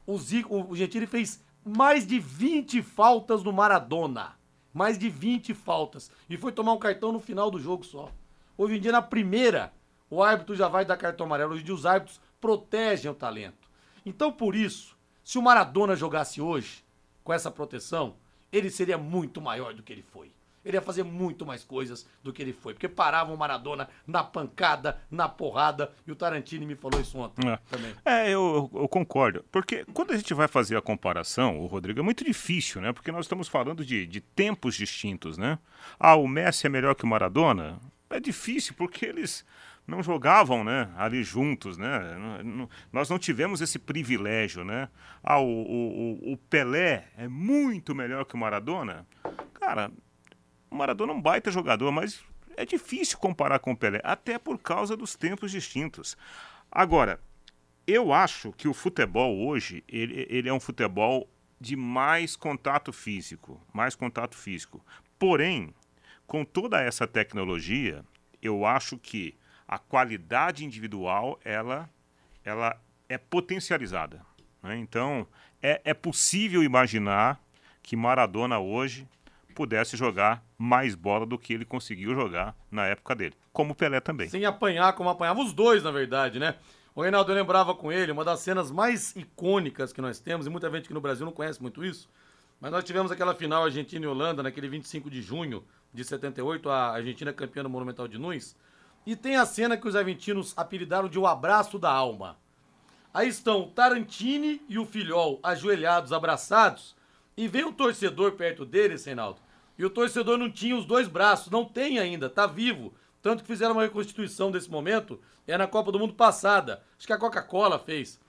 o, Zico, o Gentili fez mais de 20 faltas no Maradona. Mais de 20 faltas. E foi tomar um cartão no final do jogo só. Hoje em dia, na primeira, o árbitro já vai dar cartão amarelo. Hoje em dia, os árbitros protegem o talento. Então, por isso, se o Maradona jogasse hoje, com essa proteção, ele seria muito maior do que ele foi. Ele ia fazer muito mais coisas do que ele foi. Porque paravam o Maradona na pancada, na porrada. E o Tarantini me falou isso ontem É. também. É, eu, eu concordo. Porque quando a gente vai fazer a comparação, o Rodrigo, é muito difícil, né? Porque nós estamos falando de, de tempos distintos, né? Ah, o Messi é melhor que o Maradona? É difícil, porque eles não jogavam, né? Ali juntos, né? Nós não tivemos esse privilégio, né? Ah, o, o, o- o Pelé é muito melhor que o Maradona? Cara, o Maradona é um baita jogador, mas é difícil comparar com o Pelé, até por causa dos tempos distintos. Agora, eu acho que o futebol hoje, ele, ele é um futebol de mais contato físico, mais contato físico. Porém, com toda essa tecnologia, eu acho que a qualidade individual, ela, ela é potencializada. né? Então, é, é possível imaginar que Maradona hoje pudesse jogar mais bola do que ele conseguiu jogar na época dele. Como Pelé também. Sem apanhar como apanhava os dois, na verdade, né? O Reinaldo, eu lembrava com ele, uma das cenas mais icônicas que nós temos, e muita gente aqui no Brasil não conhece muito isso, mas nós tivemos aquela final Argentina e Holanda, naquele 25 de junho de 78, a Argentina campeã do Monumental de Nunes, e tem a cena que os argentinos apelidaram de o abraço da alma. Aí estão Tarantini e o Filhol ajoelhados, abraçados, e vem o torcedor perto deles, Reinaldo. E o torcedor não tinha os dois braços, não tem ainda, tá vivo. Tanto que fizeram uma reconstituição desse momento, é na Copa do Mundo passada. Acho que a Coca-Cola fez.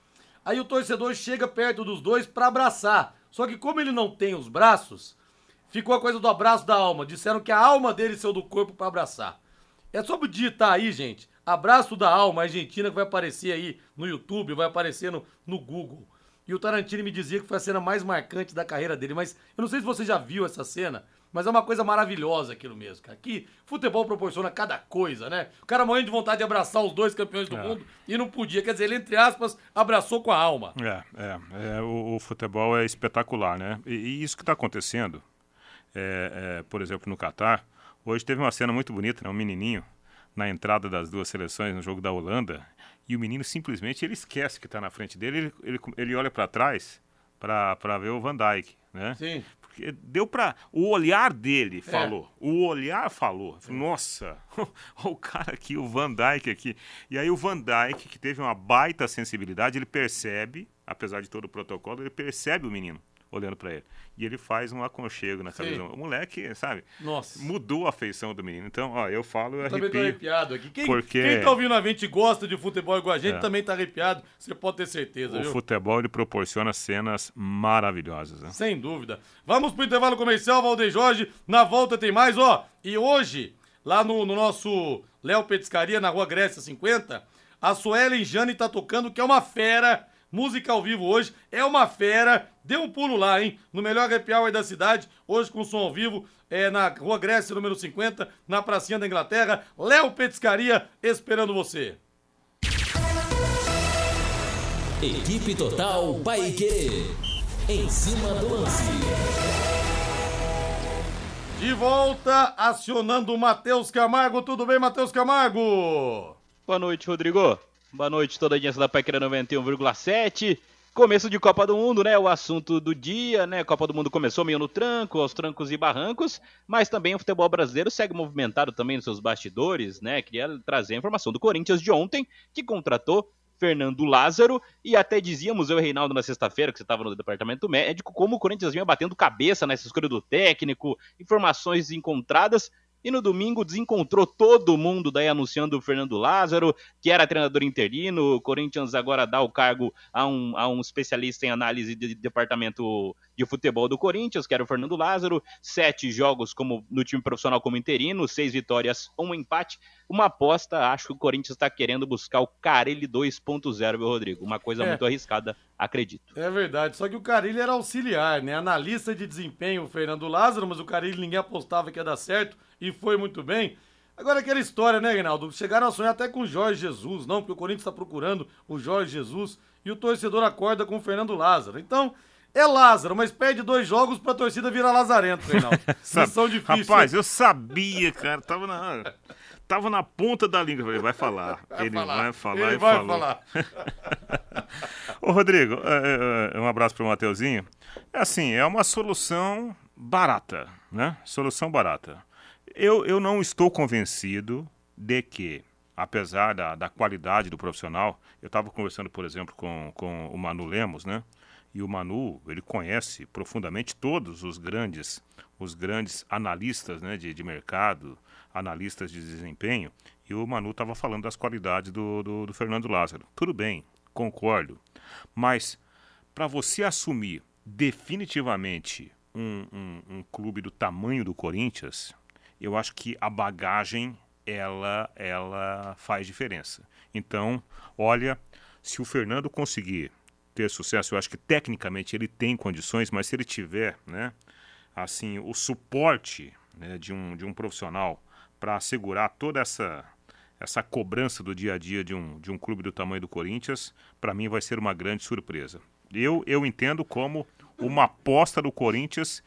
Aí o torcedor chega perto dos dois para abraçar. Só que como ele não tem os braços, ficou a coisa do abraço da alma. Disseram que a alma dele saiu do corpo para abraçar. É só digitar aí, gente. Abraço da alma Argentina que vai aparecer aí no YouTube, vai aparecer no, no Google. E o Tarantino me dizia que foi a cena mais marcante da carreira dele, mas eu não sei se você já viu essa cena, mas é uma coisa maravilhosa aquilo mesmo, cara. Que futebol proporciona cada coisa, né? O cara morrendo de vontade de abraçar os dois campeões do é. mundo e não podia. Quer dizer, ele, entre aspas, abraçou com a alma. É, é. é o, o, futebol é espetacular, né? E, e isso que está acontecendo, é, é, por exemplo, no Catar, hoje teve uma cena muito bonita, né? Um menininho na entrada das duas seleções no jogo da Holanda e o menino simplesmente ele esquece que está na frente dele, ele, ele, ele olha para trás para ver o Van Dijk, né? Sim. Porque deu para o olhar dele é. falou, é. o olhar falou, é. nossa, o cara aqui, o Van Dijk aqui. E aí o Van Dijk que teve uma baita sensibilidade, ele percebe, apesar de todo o protocolo, ele percebe o menino olhando para ele. E ele faz um aconchego na cabeça. O moleque, sabe? Nossa. Mudou a feição do menino. Então, ó, eu falo, eu, eu arrepio. Também tô arrepiado aqui. Quem, porque... quem tá ouvindo a gente gosta de futebol igual a gente é. também tá arrepiado. Você pode ter certeza, o viu? futebol, ele proporciona cenas maravilhosas. Né? Sem dúvida. Vamos pro intervalo comercial, Valdeir Jorge. Na volta tem mais, ó. E hoje, lá no, no nosso Léo Petiscaria, na Rua Grécia 50, a Suelen Jane tá tocando, que é uma fera música ao vivo hoje. É uma fera. Dê um pulo lá, hein? No melhor happy hour da cidade, hoje com som ao vivo, é na Rua Grécia, número 50, na Pracinha da Inglaterra. Léo Petiscaria esperando você. Equipe Total Paique. Em cima do lance. De volta, acionando o Matheus Camargo. Tudo bem, Matheus Camargo? Boa noite, Rodrigo. Boa noite, toda a audiência da Paiqueira 91,7. Começo de Copa do Mundo, né? O assunto do dia, né? Copa do Mundo começou meio no tranco, aos trancos e barrancos, mas também o futebol brasileiro segue movimentado também nos seus bastidores, né? Queria trazer a informação do Corinthians de ontem, que contratou Fernando Lázaro, e até dizíamos, eu e Reinaldo, na sexta-feira, que você estava no departamento médico, como o Corinthians vinha batendo cabeça nessa escolha do técnico, informações encontradas, e no domingo desencontrou todo mundo, daí anunciando o Fernando Lázaro, que era treinador interino. O Corinthians agora dá o cargo a um, a um especialista em análise de, de departamento de futebol do Corinthians, que era o Fernando Lázaro. Sete jogos como no time profissional como interino, seis vitórias, um empate. Uma aposta, acho que o Corinthians está querendo buscar o Carelli 2.0, meu Rodrigo? Uma coisa é. muito arriscada, acredito. É verdade, só que o Carelli era auxiliar, né? Analista de desempenho, o Fernando Lázaro, mas o Carelli ninguém apostava que ia dar certo e foi muito bem. Agora aquela história, né, Reinaldo? Chegaram a sonhar até com o Jorge Jesus, não, porque o Corinthians está procurando o Jorge Jesus e o torcedor acorda com o Fernando Lázaro. Então, é Lázaro, mas perde dois jogos pra torcida virar Lazarento, Reinaldo. Missão difícil. Rapaz, eu sabia, cara. Tava na, tava na ponta da língua. Ele vai falar. Vai ele falar. vai falar. Ele vai falou. falar. Ô, Rodrigo, é, é, é, um abraço pro Mateuzinho. É assim, é uma solução barata, né? Solução barata. Eu, eu não estou convencido de que, apesar da, da qualidade do profissional, eu estava conversando, por exemplo, com, com o Manu Lemos, né? E o Manu, ele conhece profundamente todos os grandes, os grandes analistas né, de, de mercado, analistas de desempenho, e o Manu estava falando das qualidades do, do, do Fernando Lázaro. Tudo bem, concordo. Mas para você assumir definitivamente um, um, um, clube do tamanho do Corinthians, eu acho que a bagagem ela, ela faz diferença. Então, olha, se o Fernando conseguir ter sucesso, eu acho que tecnicamente ele tem condições, mas se ele tiver, né, assim, o suporte né, de, um, de um profissional para assegurar toda essa essa cobrança do dia a dia de um, de um clube do tamanho do Corinthians, para mim vai ser uma grande surpresa. Eu, eu entendo como uma aposta do Corinthians,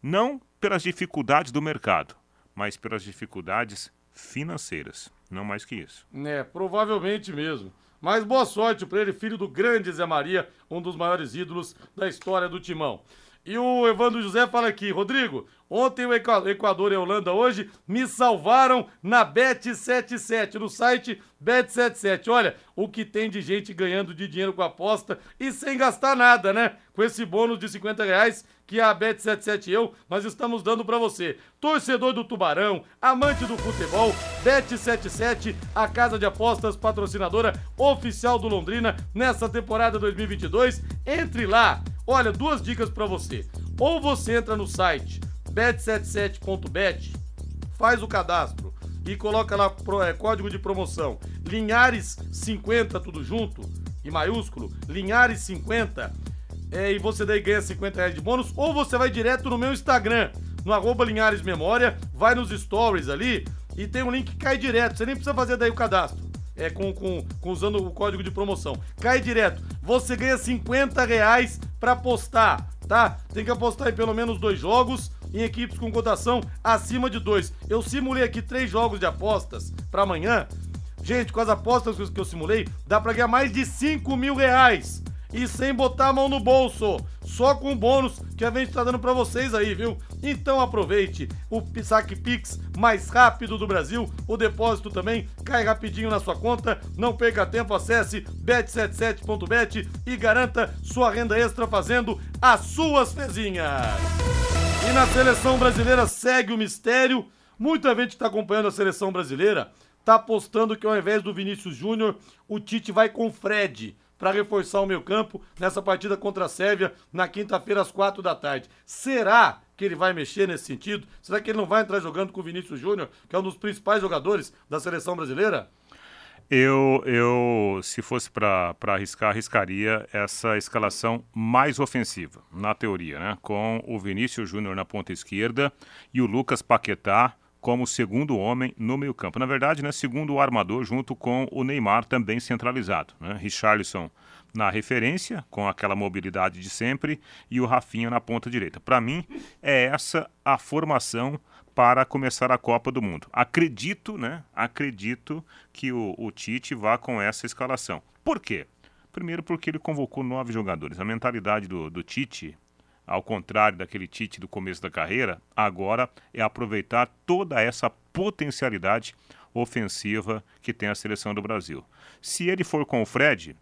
não pelas dificuldades do mercado, mas pelas dificuldades financeiras. Não mais que isso. É, provavelmente mesmo. Mas boa sorte para ele, filho do grande Zé Maria, um dos maiores ídolos da história do Timão. E o Evandro José fala aqui, Rodrigo, ontem o Equador e a Holanda hoje me salvaram na Bet77, no site Bet77. Olha, o que tem de gente ganhando de dinheiro com aposta e sem gastar nada, né? Com esse bônus de 50 reais que a Bet77 e eu, nós estamos dando para você. Torcedor do Tubarão, amante do futebol, Bet77, a casa de apostas patrocinadora oficial do Londrina nessa temporada 2022. Entre lá. Olha, duas dicas para você. Ou você entra no site bet77.bet, faz o cadastro e coloca lá é, código de promoção Linhares 50 tudo junto, em maiúsculo, Linhares 50, é, e você daí ganha 50 reais de bônus, ou você vai direto no meu Instagram, no arroba Linhares Memória, vai nos stories ali e tem um link que cai direto, você nem precisa fazer daí o cadastro é, com, com, com, usando o código de promoção. Cai direto. Você ganha 50 reais pra apostar, tá? Tem que apostar em pelo menos dois jogos em equipes com cotação acima de dois. Eu simulei aqui três jogos de apostas para amanhã. Gente, com as apostas que eu simulei, dá pra ganhar mais de 5 mil reais e sem botar a mão no bolso, só com o bônus que a gente tá dando para vocês aí, viu? Então aproveite o saque Pix mais rápido do Brasil, o depósito também cai rapidinho na sua conta, não perca tempo, acesse bet77.bet e garanta sua renda extra fazendo as suas fezinhas. E na seleção brasileira segue o mistério, muita gente está acompanhando a seleção brasileira, tá apostando que ao invés do Vinícius Júnior, o Tite vai com Fred para reforçar o meio campo nessa partida contra a Sérvia na quinta-feira às quatro da tarde. Será que ele vai mexer nesse sentido? Será que ele não vai entrar jogando com o Vinícius Júnior, que é um dos principais jogadores da seleção brasileira? Eu, eu se fosse para arriscar, arriscaria essa escalação mais ofensiva, na teoria, né? Com o Vinícius Júnior na ponta esquerda e o Lucas Paquetá como segundo homem no meio-campo. Na verdade, né, segundo o armador, junto com o Neymar também centralizado. Né? Richarlison na referência, com aquela mobilidade de sempre, e o Rafinha na ponta direita. Para mim, é essa a formação para começar a Copa do Mundo. Acredito, né? Acredito que o, o Tite vá com essa escalação. Por quê? Primeiro porque ele convocou nove jogadores. A mentalidade do, do Tite ao contrário daquele Tite do começo da carreira, agora é aproveitar toda essa potencialidade ofensiva que tem a seleção do Brasil. Se ele for com o Fred,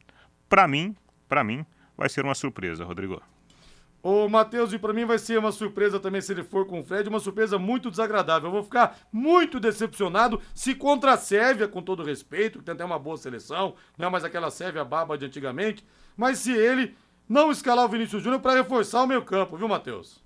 para mim, para mim, vai ser uma surpresa, Rodrigo. Ô, Matheus, e para mim vai ser uma surpresa também se ele for com o Fred, uma surpresa muito desagradável. Eu vou ficar muito decepcionado se contra a Sérvia, com todo respeito, que tem até uma boa seleção, não é mais aquela Sérvia baba de antigamente, mas se ele não escalar o Vinícius Júnior para reforçar o meio campo, viu, Matheus?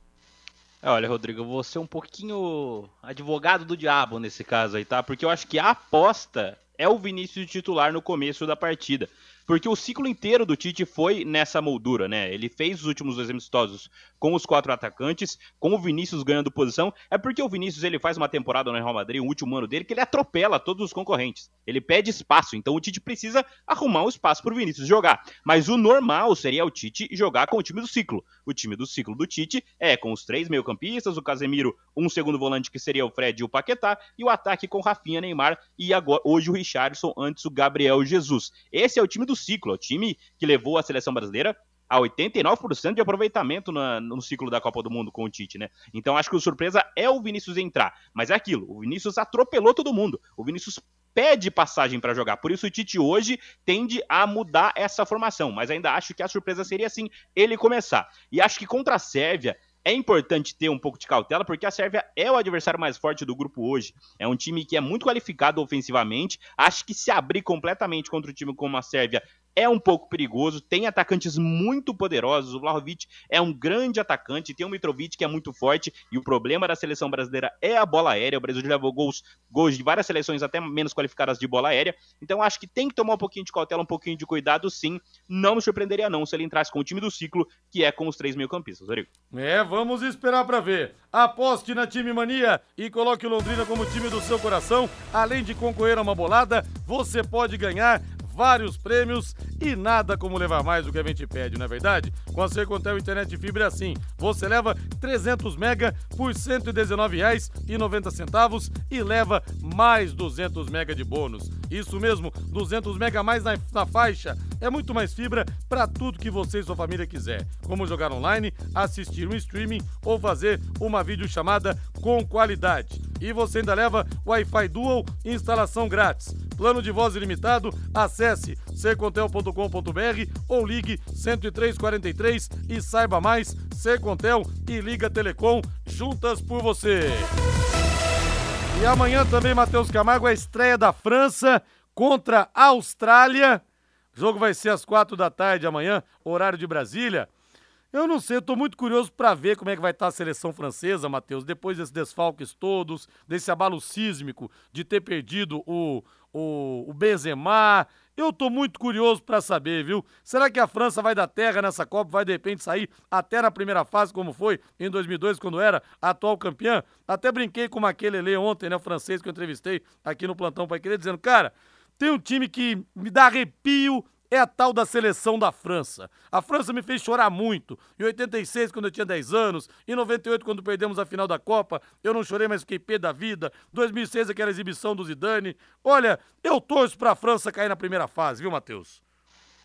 É, olha, Rodrigo, eu vou ser um pouquinho advogado do diabo nesse caso aí, tá? Porque eu acho que a aposta é o Vinícius titular no começo da partida. Porque o ciclo inteiro do Tite foi nessa moldura, né? Ele fez os últimos dois amistosos com os quatro atacantes, com o Vinícius ganhando posição. É porque o Vinícius ele faz uma temporada no Real Madrid, o último ano dele, que ele atropela todos os concorrentes. Ele pede espaço, então o Tite precisa arrumar um espaço para o Vinícius jogar. Mas o normal seria o Tite jogar com o time do ciclo. O time do ciclo do Tite é com os três meio-campistas, o Casemiro, um segundo volante que seria o Fred e o Paquetá, e o ataque com Rafinha, Neymar e agora hoje o Richardson, antes o Gabriel Jesus. Esse é o time do ciclo, é o time que levou a seleção brasileira a 89% de aproveitamento na, no ciclo da Copa do Mundo com o Tite, né? Então acho que o surpresa é o Vinícius entrar. Mas é aquilo, o Vinícius atropelou todo mundo. O Vinícius pede passagem para jogar. Por isso o Tite hoje tende a mudar essa formação. Mas ainda acho que a surpresa seria assim ele começar. E acho que contra a Sérvia é importante ter um pouco de cautela, porque a Sérvia é o adversário mais forte do grupo hoje. É um time que é muito qualificado ofensivamente. Acho que se abrir completamente contra um time como a Sérvia é um pouco perigoso, tem atacantes muito poderosos. O Vlahovic é um grande atacante, tem o Mitrovic que é muito forte, e o problema da seleção brasileira é a bola aérea. O Brasil já levou gols, gols de várias seleções até menos qualificadas de bola aérea. Então acho que tem que tomar um pouquinho de cautela, um pouquinho de cuidado, sim. Não me surpreenderia não se ele entrasse com o time do ciclo, que é com os três meio-campistas, Rodrigo. É, vamos esperar para ver. Aposte na Time Mania e coloque o Londrina como time do seu coração. Além de concorrer a uma bolada, você pode ganhar vários prêmios e nada como levar mais do que a gente pede, não é verdade? Com a Sercontel Internet Fibra é assim, você leva 300 mega por R$ 119,90 e leva mais 200 mega de bônus. Isso mesmo, 200 mega mais na, na faixa é muito mais fibra para tudo que você e sua família quiser, como jogar online, assistir um streaming ou fazer uma videochamada com qualidade. E você ainda leva Wi-Fi Dual instalação grátis. Plano de voz ilimitado, acesse secontel.com.br ou ligue 10343 e saiba mais, Secontel e Liga Telecom, juntas por você. E amanhã também, Matheus Camargo, a estreia da França contra a Austrália. O jogo vai ser às quatro da tarde amanhã, horário de Brasília. Eu não sei, eu tô muito curioso para ver como é que vai estar tá a seleção francesa, Matheus, depois desses desfalques todos, desse abalo sísmico de ter perdido o, o, o Benzema. Eu tô muito curioso para saber, viu? Será que a França vai dar terra nessa Copa, vai de repente sair até na primeira fase, como foi em 2002, quando era atual campeã? Até brinquei com aquele Maquelele ontem, né, o francês que eu entrevistei aqui no Plantão Pai Querer, dizendo, cara, tem um time que me dá arrepio é a tal da seleção da França. A França me fez chorar muito. Em 86, quando eu tinha 10 anos, em 98, quando perdemos a final da Copa, eu não chorei, mas fiquei pé da vida. 2006, aquela exibição do Zidane. Olha, eu torço pra França cair na primeira fase, viu, Matheus?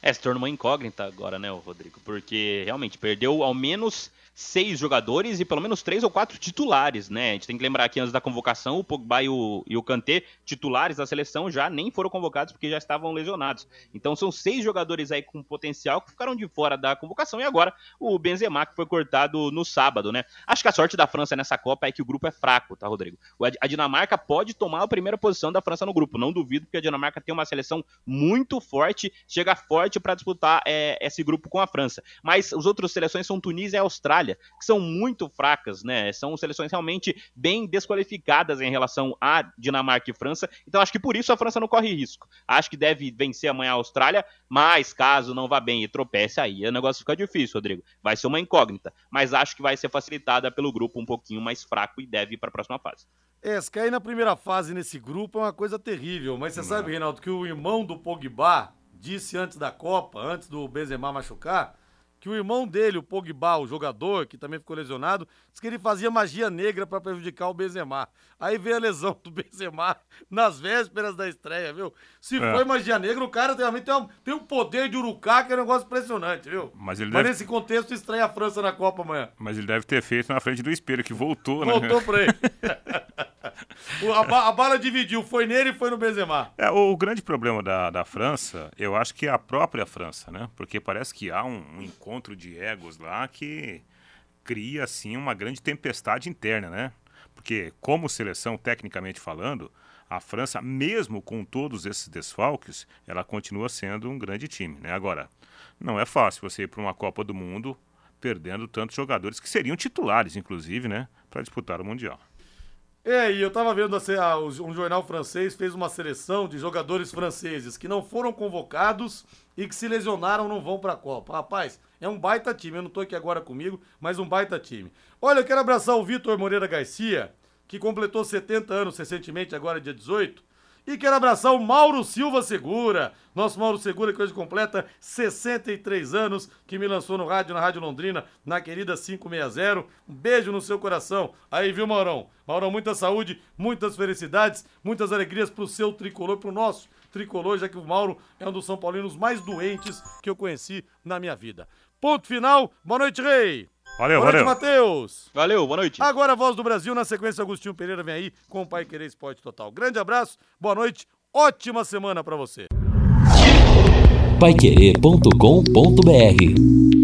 É, se tornou uma incógnita agora, né, Rodrigo? Porque realmente perdeu ao menos seis jogadores e pelo menos três ou quatro titulares, né? A gente tem que lembrar que antes da convocação, o Pogba e o, e o Kanté, titulares da seleção, já nem foram convocados porque já estavam lesionados. Então são seis jogadores aí com potencial que ficaram de fora da convocação e agora o Benzema que foi cortado no sábado, né? Acho que a sorte da França nessa Copa é que o grupo é fraco, tá, Rodrigo? A Dinamarca pode tomar a primeira posição da França no grupo, não duvido, porque a Dinamarca tem uma seleção muito forte, chega forte para disputar é, esse grupo com a França. Mas os outros seleções são Tunísia e Austrália Austrália, que são muito fracas, né? São seleções realmente bem desqualificadas em relação a Dinamarca e França. Então acho que por isso a França não corre risco. Acho que deve vencer amanhã a Austrália, mas caso não vá bem e tropece aí, o negócio fica difícil, Rodrigo. Vai ser uma incógnita, mas acho que vai ser facilitada pelo grupo um pouquinho mais fraco e deve ir para a próxima fase. É, se cair na primeira fase nesse grupo é uma coisa terrível, mas você não. sabe, Reinaldo, que o irmão do Pogba disse antes da Copa, antes do Benzema machucar, que o irmão dele, o Pogba, o jogador, que também ficou lesionado, disse que ele fazia magia negra para prejudicar o Benzema. Aí veio a lesão do Benzema nas vésperas da estreia, viu? Se é. foi magia negra, o cara realmente tem um, tem um poder de urucá que é um negócio impressionante, viu? Mas, ele Mas deve... nesse contexto estreia a França na Copa amanhã. Mas ele deve ter feito na frente do espelho, que voltou, voltou né? Voltou pra ele. a, a, bala dividiu, foi nele e foi no Benzema. É, o, o, grande problema da, da França, eu acho que é a própria França, né? Porque parece que há um, um encontro de egos lá que cria, assim, uma grande tempestade interna, né? Porque, como seleção, tecnicamente falando, a França, mesmo com todos esses desfalques, ela continua sendo um grande time, né? Agora, não é fácil você ir para uma Copa do Mundo perdendo tantos jogadores que seriam titulares, inclusive, né, para disputar o Mundial. É, e eu tava vendo assim, um jornal francês fez uma seleção de jogadores franceses que não foram convocados e que se lesionaram não vão pra Copa. Rapaz, é um baita time. Eu não tô aqui agora comigo, mas um baita time. Olha, eu quero abraçar o Vitor Moreira Garcia, que completou 70 anos recentemente, agora dia 18. E quero abraçar o Mauro Silva Segura, nosso Mauro Segura, que hoje completa 63 anos, que me lançou no rádio, na Rádio Londrina, na querida 560. Um beijo no seu coração. Aí, viu, Maurão? Maurão, muita saúde, muitas felicidades, muitas alegrias pro seu tricolor, pro nosso tricolor, já que o Mauro é um dos São Paulinos mais doentes que eu conheci na minha vida. Ponto final. Boa noite, Rei. Valeu, boa valeu. noite, Matheus. Valeu, boa noite. Agora a voz do Brasil, na sequência, Agostinho Pereira vem aí com o Pai Querer Esporte Total. Grande abraço, boa noite, ótima semana para você. Paiquerê.com.br